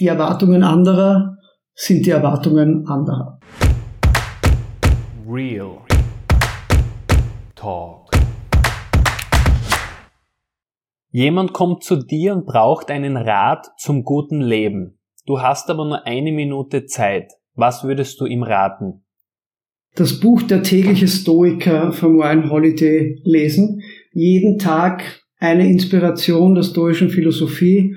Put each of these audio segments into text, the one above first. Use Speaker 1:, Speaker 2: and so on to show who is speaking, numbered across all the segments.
Speaker 1: Die Erwartungen anderer sind die Erwartungen anderer.
Speaker 2: Real Talk. Jemand kommt zu dir und braucht einen Rat zum guten Leben. Du hast aber nur eine Minute Zeit. Was würdest du ihm raten?
Speaker 1: Das Buch Der tägliche Stoiker von Ryan Holiday lesen. Jeden Tag eine Inspiration der stoischen Philosophie.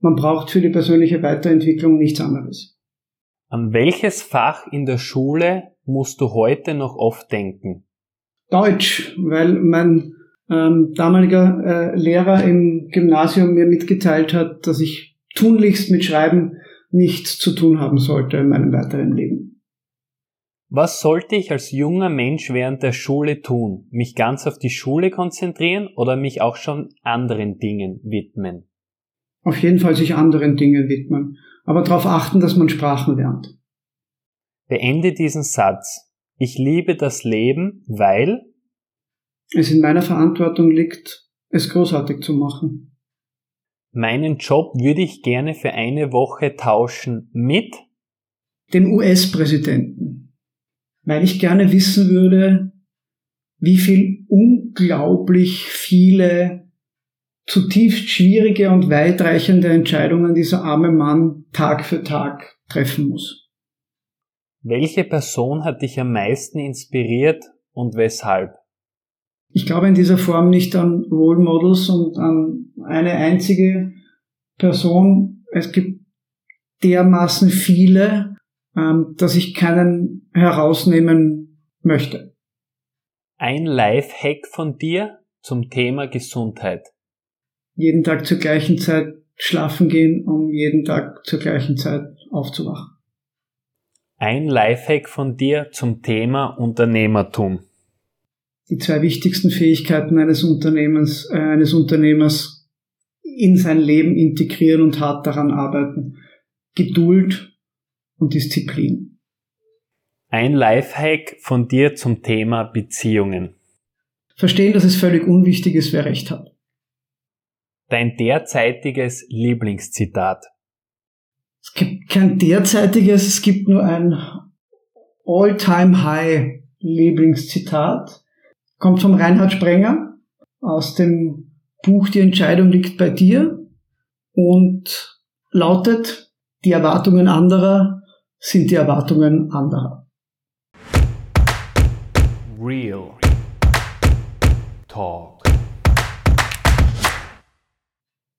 Speaker 1: Man braucht für die persönliche Weiterentwicklung nichts anderes.
Speaker 2: An welches Fach in der Schule musst du heute noch oft denken?
Speaker 1: Deutsch, weil mein ähm, damaliger äh, Lehrer im Gymnasium mir mitgeteilt hat, dass ich tunlichst mit Schreiben nichts zu tun haben sollte in meinem weiteren Leben.
Speaker 2: Was sollte ich als junger Mensch während der Schule tun? Mich ganz auf die Schule konzentrieren oder mich auch schon anderen Dingen widmen?
Speaker 1: Auf jeden Fall sich anderen Dingen widmen, aber darauf achten, dass man Sprachen lernt.
Speaker 2: Beende diesen Satz. Ich liebe das Leben, weil
Speaker 1: es in meiner Verantwortung liegt, es großartig zu machen.
Speaker 2: Meinen Job würde ich gerne für eine Woche tauschen mit
Speaker 1: dem US-Präsidenten, weil ich gerne wissen würde, wie viel unglaublich viele zutiefst schwierige und weitreichende Entscheidungen dieser arme Mann Tag für Tag treffen muss.
Speaker 2: Welche Person hat dich am meisten inspiriert und weshalb?
Speaker 1: Ich glaube in dieser Form nicht an Role Models und an eine einzige Person. Es gibt dermaßen viele, ähm, dass ich keinen herausnehmen möchte.
Speaker 2: Ein Life-Hack von dir zum Thema Gesundheit.
Speaker 1: Jeden Tag zur gleichen Zeit schlafen gehen, um jeden Tag zur gleichen Zeit aufzuwachen.
Speaker 2: Ein Lifehack von dir zum Thema Unternehmertum
Speaker 1: die zwei wichtigsten Fähigkeiten eines Unternehmens, äh, eines Unternehmers in sein Leben integrieren und hart daran arbeiten. Geduld und Disziplin.
Speaker 2: Ein Lifehack von dir zum Thema Beziehungen.
Speaker 1: Verstehen, dass es völlig unwichtig ist, wer recht hat.
Speaker 2: Dein derzeitiges Lieblingszitat.
Speaker 1: Es gibt kein derzeitiges, es gibt nur ein All-Time-High Lieblingszitat kommt vom Reinhard Sprenger aus dem Buch Die Entscheidung liegt bei dir und lautet, die Erwartungen anderer sind die Erwartungen anderer.
Speaker 2: Real Talk.